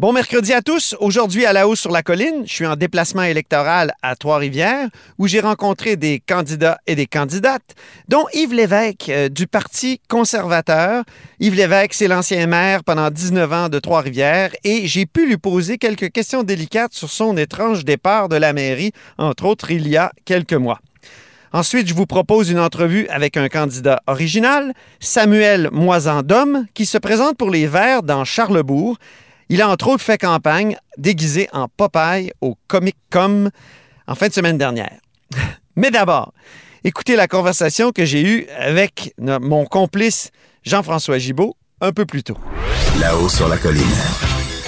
Bon mercredi à tous. Aujourd'hui à la hausse sur la colline, je suis en déplacement électoral à Trois-Rivières où j'ai rencontré des candidats et des candidates, dont Yves Lévesque euh, du Parti conservateur. Yves Lévesque, c'est l'ancien maire pendant 19 ans de Trois-Rivières et j'ai pu lui poser quelques questions délicates sur son étrange départ de la mairie, entre autres il y a quelques mois. Ensuite, je vous propose une entrevue avec un candidat original, Samuel Moisan-Dom, qui se présente pour les Verts dans Charlebourg. Il a entre autres fait campagne déguisé en Popeye au Comic Com en fin de semaine dernière. Mais d'abord, écoutez la conversation que j'ai eue avec mon complice Jean-François Gibault un peu plus tôt. Là-haut sur la colline.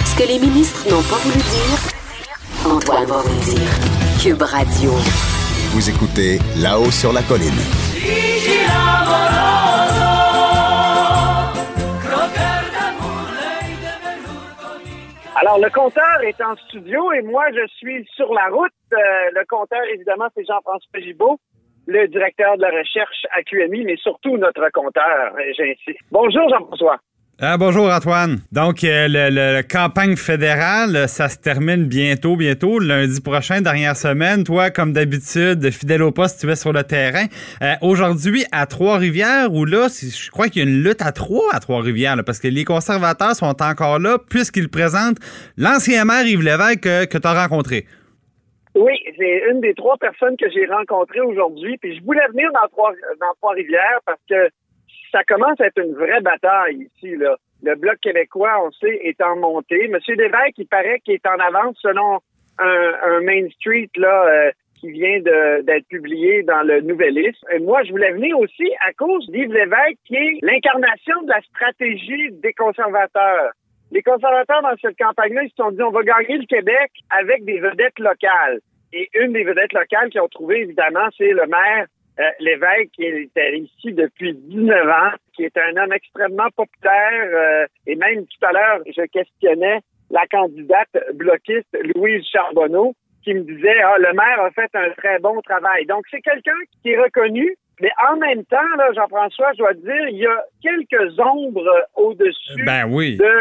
Ce que les ministres n'ont pas voulu dire, Antoine va vous dire. Cube Radio. Vous écoutez Là-haut sur la colline. Alors, le compteur est en studio et moi, je suis sur la route. Euh, le compteur, évidemment, c'est Jean-François Gibault, le directeur de la recherche à QMI, mais surtout notre compteur, j'insiste. Bonjour, Jean-François. Ah, bonjour Antoine. Donc, euh, le, campagne fédérale, ça se termine bientôt, bientôt, lundi prochain, dernière semaine. Toi, comme d'habitude, fidèle au poste, tu es sur le terrain. Euh, aujourd'hui, à Trois-Rivières, où là, je crois qu'il y a une lutte à trois à Trois-Rivières, parce que les conservateurs sont encore là, puisqu'ils présentent l'ancien maire Yves Lévesque que, que tu as rencontré. Oui, c'est une des trois personnes que j'ai rencontrées aujourd'hui. Puis je voulais venir dans Trois-Rivières parce que ça commence à être une vraie bataille ici. Là. Le Bloc québécois, on sait, est en montée. Monsieur Lévesque, il paraît qu'il est en avance selon un, Main Street là, euh, qui vient d'être publié dans le Nouvelliste. Moi, je voulais venir aussi à cause d'Yves Lévesque, qui est l'incarnation de la stratégie des conservateurs. Les conservateurs, dans cette campagne-là, ils se sont dit, on va gagner le Québec avec des vedettes locales. Et une des vedettes locales qu'ils ont trouvé, évidemment, c'est le maire euh, l'évêque qui était ici depuis 19 ans, qui est un homme extrêmement populaire. Euh, et même tout à l'heure, je questionnais la candidate bloquiste Louise Charbonneau qui me disait ah le maire a fait un très bon travail. Donc c'est quelqu'un qui est reconnu, mais en même temps là Jean-François, je dois dire il y a quelques ombres au-dessus ben oui. de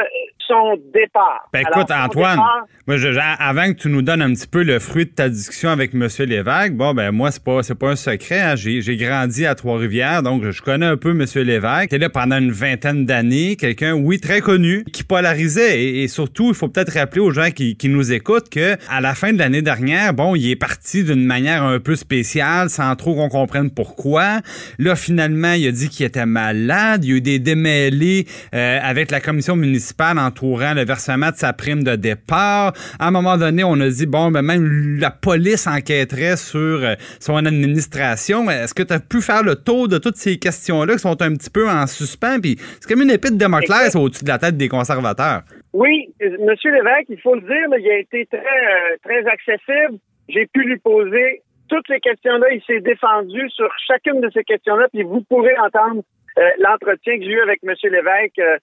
son départ. Ben écoute, Antoine, moi, je, avant que tu nous donnes un petit peu le fruit de ta discussion avec M. Lévesque, bon, ben moi, c'est pas, c'est pas un secret. Hein. J'ai, grandi à Trois-Rivières, donc je connais un peu M. Lévesque. était là pendant une vingtaine d'années, quelqu'un, oui, très connu, qui polarisait. Et, surtout, il faut peut-être rappeler aux gens qui, qui nous écoutent que à la fin de l'année dernière, bon, il est parti d'une manière un peu spéciale, sans trop qu'on comprenne pourquoi. Là, finalement, il a dit qu'il était malade. Il y a eu des démêlés euh, avec la commission municipale en entourant le versement de sa prime de départ. À un moment donné, on a dit, bon, ben même la police enquêterait sur euh, son administration. Est-ce que tu as pu faire le tour de toutes ces questions-là qui sont un petit peu en suspens? Puis c'est comme une épée de Damoclès au-dessus de la tête des conservateurs. Oui, Monsieur Lévesque, il faut le dire, il a été très, euh, très accessible. J'ai pu lui poser toutes ces questions-là. Il s'est défendu sur chacune de ces questions-là. Puis vous pourrez entendre euh, l'entretien que j'ai eu avec M. Lévesque euh,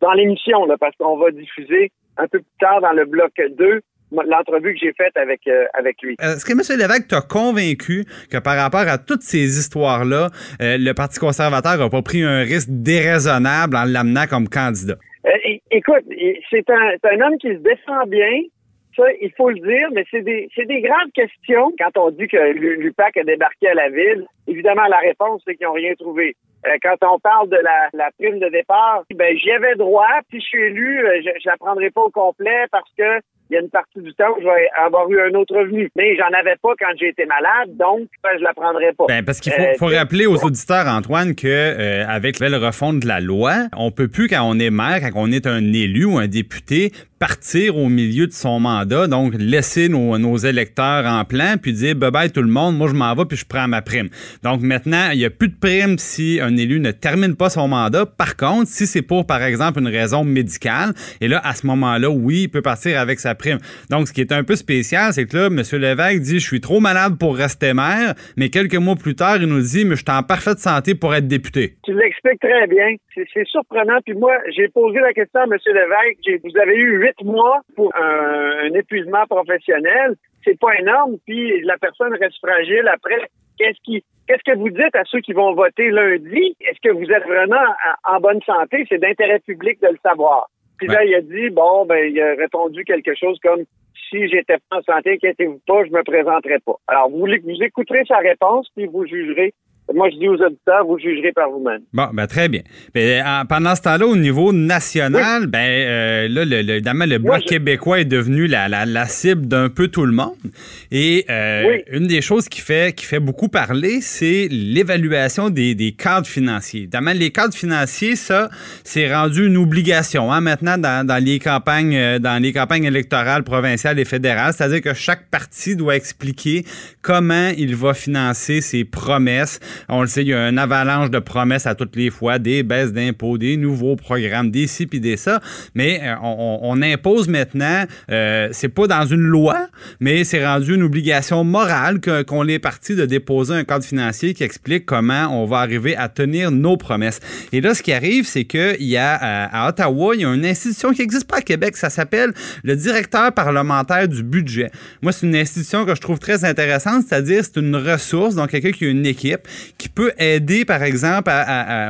dans l'émission, parce qu'on va diffuser un peu plus tard dans le bloc 2 l'entrevue que j'ai faite avec, euh, avec lui. Est-ce que M. Lévesque t'a convaincu que par rapport à toutes ces histoires-là, euh, le Parti conservateur n'a pas pris un risque déraisonnable en l'amenant comme candidat? écoute, c'est un, un homme qui se défend bien, ça, il faut le dire, mais c'est des, c'est des grandes questions. Quand on dit que l'UPAC a débarqué à la ville, évidemment, la réponse, c'est qu'ils n'ont rien trouvé. Euh, quand on parle de la, la, prime de départ, ben j'y avais droit. Puis je suis élu, euh, je, je la prendrai pas au complet parce que il y a une partie du temps où je vais avoir eu un autre revenu. Mais j'en avais pas quand j'ai été malade, donc ben, je la prendrai pas. Ben, parce qu'il faut, faut, euh, rappeler aux auditeurs, Antoine, que euh, avec le refonte de la loi, on peut plus, quand on est maire, quand on est un élu ou un député, partir au milieu de son mandat, donc laisser nos, électeurs en plan, puis dire bye bye tout le monde, moi je m'en vais puis je prends ma prime. Donc maintenant, il n'y a plus de prime si un élu ne termine pas son mandat. Par contre, si c'est pour, par exemple, une raison médicale, et là, à ce moment-là, oui, il peut partir avec sa prime. Donc, ce qui est un peu spécial, c'est que là, M. Lévesque dit, je suis trop malade pour rester maire, mais quelques mois plus tard, il nous dit, mais je suis en parfaite santé pour être député. Tu l'expliques très bien. C'est surprenant. Puis moi, j'ai posé la question à M. Lévesque. Vous avez eu huit mois pour un, épuisement professionnel. C'est pas énorme. Puis la personne reste fragile après. Qu'est-ce qui Qu'est-ce que vous dites à ceux qui vont voter lundi? Est-ce que vous êtes vraiment en bonne santé? C'est d'intérêt public de le savoir. Puis là, il a dit, bon, ben, il a répondu quelque chose comme si j'étais pas en santé, inquiétez-vous pas, je me présenterai pas. Alors, vous, vous écouterez sa réponse, puis vous jugerez moi, je dis aux auditeurs, vous jugerez par vous-même. Bon, ben très bien. Ben, pendant ce temps-là, au niveau national, ben euh, là, le, évidemment, le Bloc québécois est devenu la, la, la cible d'un peu tout le monde. Et euh, une des choses qui fait, qui fait beaucoup parler, c'est l'évaluation des, des, cadres financiers. Évidemment, les cadres financiers, ça, c'est rendu une obligation hein, maintenant dans, dans, les campagnes, euh, dans les campagnes électorales provinciales et fédérales. C'est-à-dire que chaque parti doit expliquer comment il va financer ses promesses on le sait, il y a une avalanche de promesses à toutes les fois, des baisses d'impôts, des nouveaux programmes, des ci puis des ça. Mais euh, on, impose maintenant, euh, c'est pas dans une loi, mais c'est rendu une obligation morale qu'on est parti de déposer un cadre financier qui explique comment on va arriver à tenir nos promesses. Et là, ce qui arrive, c'est qu'il y a à, Ottawa, il y a une institution qui n'existe pas à Québec, ça s'appelle le directeur parlementaire du budget. Moi, c'est une institution que je trouve très intéressante, c'est-à-dire c'est une ressource, donc quelqu'un qui a une équipe qui peut aider, par exemple,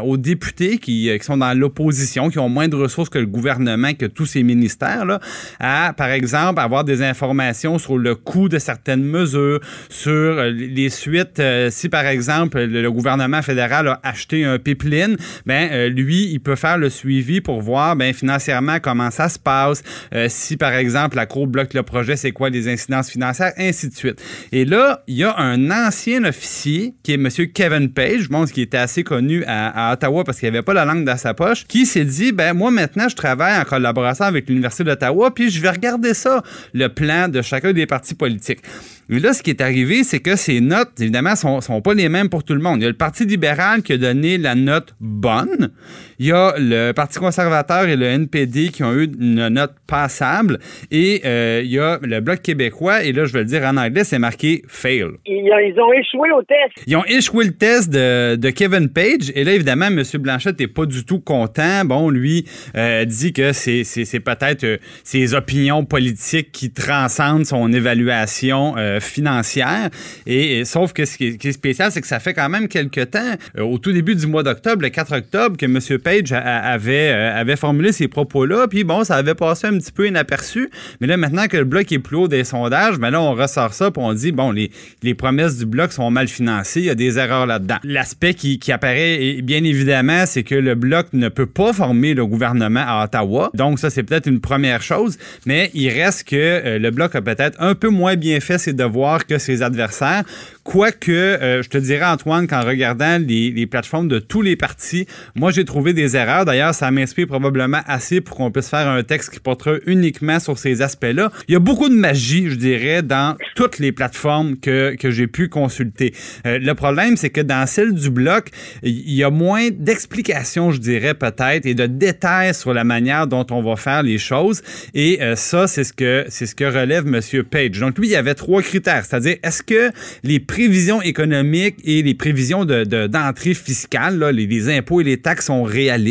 aux députés euh, qui, sont dans l'opposition, qui ont moins de ressources que le gouvernement, que tous ces ministères, là, à, par exemple, avoir des informations sur le coût de certaines mesures, sur euh, les suites. Euh, si, par exemple, le, gouvernement fédéral a acheté un pipeline, ben, lui, il peut faire le suivi pour voir, ben, financièrement, comment ça se passe. si, par exemple, la Cour bloque le projet, c'est quoi les incidences financières, ainsi de suite. Et là, il y a un ancien officier qui est M. Kevin Page, je pense qu'il était assez connu à, Ottawa parce qu'il avait pas la langue dans sa poche, qui s'est dit ben moi maintenant je travaille en collaboration avec l'Université d'Ottawa, puis je vais regarder ça, le plan de chacun des partis politiques. Mais là, ce qui est arrivé, c'est que ces notes, évidemment, sont, sont pas les mêmes pour tout le monde. Il y a le Parti libéral qui a donné la note bonne. Il y a le Parti conservateur et le NPD qui ont eu une note passable. Et euh, il y a le Bloc québécois, et là, je vais le dire en anglais, c'est marqué fail. Ils, ont échoué au test. Ils ont échoué le test de, de Kevin Page. Et là, évidemment, M. Blanchette n'est pas du tout content. Bon, lui euh, dit que c'est peut-être euh, ses opinions politiques qui transcendent son évaluation financière. Et, sauf que ce qui est, spécial, c'est que ça fait quand même quelques temps, au tout début du mois d'octobre, le 4 octobre, que M. Page avait, euh, avait formulé ces propos-là. Puis bon, ça avait passé un petit peu inaperçu. Mais là, maintenant que le bloc est plus haut des sondages, ben là, on ressort ça puis on dit, bon, les, les promesses du bloc sont mal financées. Il y a des erreurs là-dedans. L'aspect qui, qui apparaît, bien évidemment, c'est que le bloc ne peut pas former le gouvernement à Ottawa. Donc, ça, c'est peut-être une première chose. Mais il reste que euh, le bloc a peut-être un peu moins bien fait ses devoirs que ses adversaires. Quoique, euh, je te dirais, Antoine, qu'en regardant les, les plateformes de tous les partis, moi, j'ai trouvé des erreurs. D'ailleurs, ça m'inspire probablement assez pour qu'on puisse faire un texte qui portera uniquement sur ces aspects-là. Il y a beaucoup de magie, je dirais, dans toutes les plateformes que, que j'ai pu consulter. Euh, le problème, c'est que dans celle du bloc, il y a moins d'explications, je dirais peut-être, et de détails sur la manière dont on va faire les choses. Et euh, ça, c'est ce que ce que relève M. Page. Donc lui, il y avait trois critères, c'est-à-dire est-ce que les prévisions économiques et les prévisions de, d'entrée fiscale, là, les, impôts et les taxes sont réels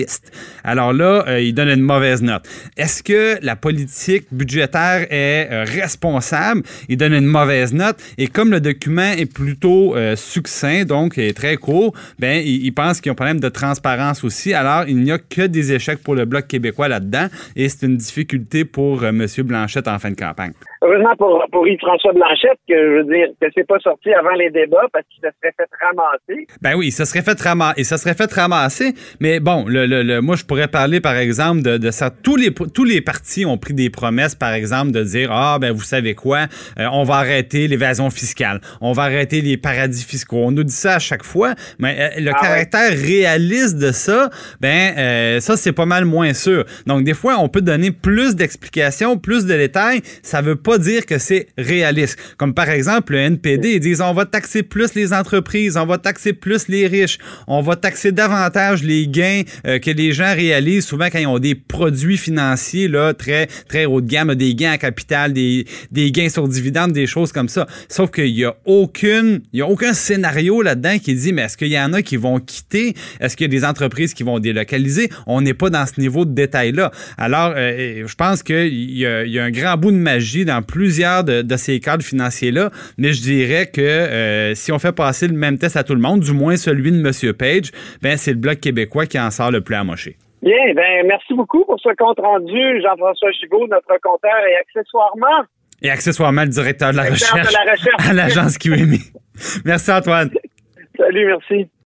alors là, euh, il donne une mauvaise note. Est-ce que la politique budgétaire est euh, responsable? Il donne une mauvaise note. Et comme le document est plutôt euh, succinct, donc très court, ben il, pense qu'il y a un problème de transparence aussi. Alors, il n'y a que des échecs pour le Bloc québécois là-dedans. Et c'est une difficulté pour M. Blanchette en fin de campagne. Heureusement pour, pour Yves-François Blanchette, que je veux dire, que c'est pas sorti avant les débats parce qu'il se serait fait ramasser. Ben oui, ça serait fait ramasser. Et ça serait fait ramasser. Mais bon, le, le, moi, je pourrais parler, par exemple, de, de, ça. Tous les, tous les partis ont pris des promesses, par exemple, de dire, ah, ben, vous savez quoi, euh, on va arrêter l'évasion fiscale. On va arrêter les paradis fiscaux. On nous dit ça à chaque fois. Mais euh, le ah caractère réaliste de ça, ben, euh, ça, c'est pas mal moins sûr. Donc, des fois, on peut donner plus d'explications, plus de détails. Ça veut pas dire que c'est réaliste. Comme par exemple, le NPD, ils disent on va taxer plus les entreprises, on va taxer plus les riches, on va taxer davantage les gains euh, que les gens réalisent souvent quand ils ont des produits financiers là, très, très haut de gamme, des gains à capital, des, des gains sur dividendes, des choses comme ça. Sauf qu'il n'y a aucune, il y a aucun scénario là-dedans qui dit mais est-ce qu'il y en a qui vont quitter? Est-ce qu'il y a des entreprises qui vont délocaliser? On n'est pas dans ce niveau de détail-là. Alors, euh, je pense qu'il y, y, a un grand bout de magie dans plusieurs de, ces cadres financiers-là, mais je dirais que euh, si on fait passer le même test à tout le monde, du moins celui de M. Page, ben c'est le Bloc québécois qui en sort le plus amoché. Bien, ben merci beaucoup pour ce compte rendu, Jean-François Gibault, notre compteur et accessoirement. Et accessoirement le directeur de la, recherche, de la recherche, à l'agence QMI. merci Antoine. Salut, merci.